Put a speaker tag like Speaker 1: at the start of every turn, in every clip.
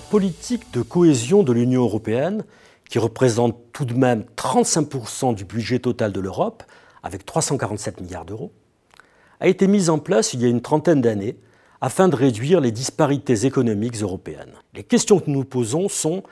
Speaker 1: politique de cohésion de l'Union européenne, qui représente tout de même 35% du budget total de l'Europe, avec 347 milliards d'euros, a été mise en place il y a une trentaine d'années afin de réduire les disparités économiques européennes. Les questions que nous posons sont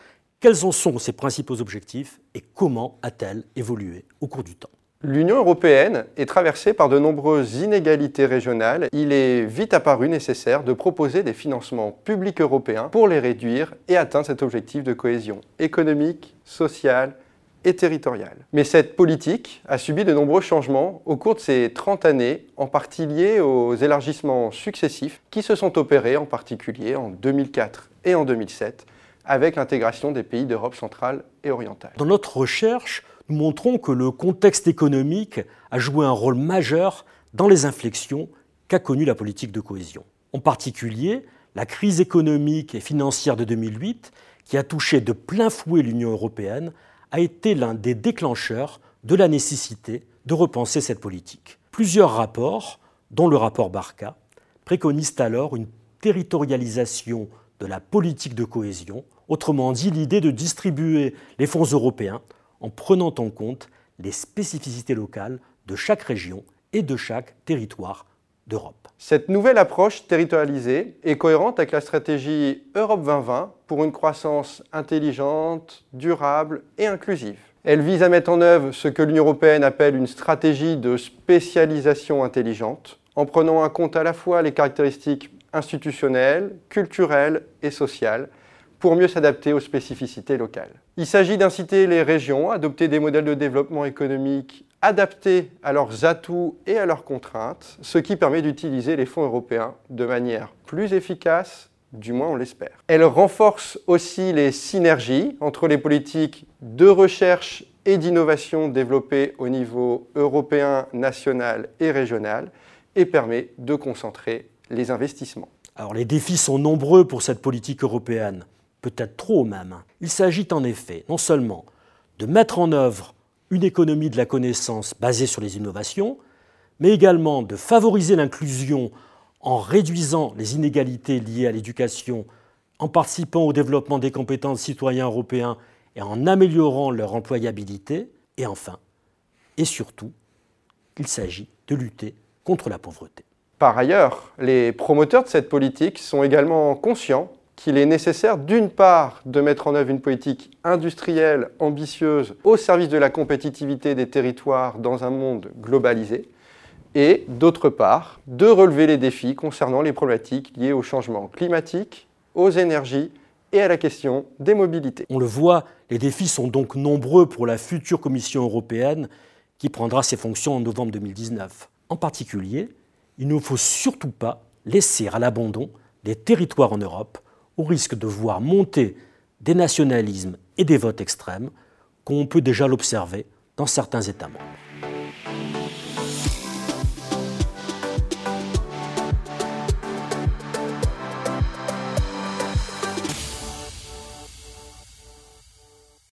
Speaker 1: quels en sont ses principaux objectifs et comment a-t-elle évolué au cours du temps?
Speaker 2: L'Union européenne est traversée par de nombreuses inégalités régionales. Il est vite apparu nécessaire de proposer des financements publics européens pour les réduire et atteindre cet objectif de cohésion économique, sociale et territoriale. Mais cette politique a subi de nombreux changements au cours de ces 30 années, en partie liés aux élargissements successifs qui se sont opérés en particulier en 2004 et en 2007 avec l'intégration des pays d'Europe centrale et orientale.
Speaker 1: Dans notre recherche, nous montrons que le contexte économique a joué un rôle majeur dans les inflexions qu'a connues la politique de cohésion. En particulier, la crise économique et financière de 2008, qui a touché de plein fouet l'Union européenne, a été l'un des déclencheurs de la nécessité de repenser cette politique. Plusieurs rapports, dont le rapport Barca, préconisent alors une territorialisation de la politique de cohésion, autrement dit l'idée de distribuer les fonds européens en prenant en compte les spécificités locales de chaque région et de chaque territoire d'Europe.
Speaker 2: Cette nouvelle approche territorialisée est cohérente avec la stratégie Europe 2020 pour une croissance intelligente, durable et inclusive. Elle vise à mettre en œuvre ce que l'Union européenne appelle une stratégie de spécialisation intelligente, en prenant en compte à la fois les caractéristiques institutionnelles, culturelles et sociales, pour mieux s'adapter aux spécificités locales. Il s'agit d'inciter les régions à adopter des modèles de développement économique adaptés à leurs atouts et à leurs contraintes, ce qui permet d'utiliser les fonds européens de manière plus efficace, du moins on l'espère. Elle renforce aussi les synergies entre les politiques de recherche et d'innovation développées au niveau européen, national et régional et permet de concentrer les investissements.
Speaker 1: Alors les défis sont nombreux pour cette politique européenne peut-être trop même. Il s'agit en effet non seulement de mettre en œuvre une économie de la connaissance basée sur les innovations, mais également de favoriser l'inclusion en réduisant les inégalités liées à l'éducation, en participant au développement des compétences citoyens européens et en améliorant leur employabilité, et enfin, et surtout, il s'agit de lutter contre la pauvreté.
Speaker 2: Par ailleurs, les promoteurs de cette politique sont également conscients qu'il est nécessaire d'une part de mettre en œuvre une politique industrielle ambitieuse au service de la compétitivité des territoires dans un monde globalisé, et d'autre part de relever les défis concernant les problématiques liées au changement climatique, aux énergies et à la question des mobilités.
Speaker 1: On le voit, les défis sont donc nombreux pour la future Commission européenne qui prendra ses fonctions en novembre 2019. En particulier, il ne faut surtout pas laisser à l'abandon les territoires en Europe au risque de voir monter des nationalismes et des votes extrêmes, qu'on peut déjà l'observer dans certains États membres.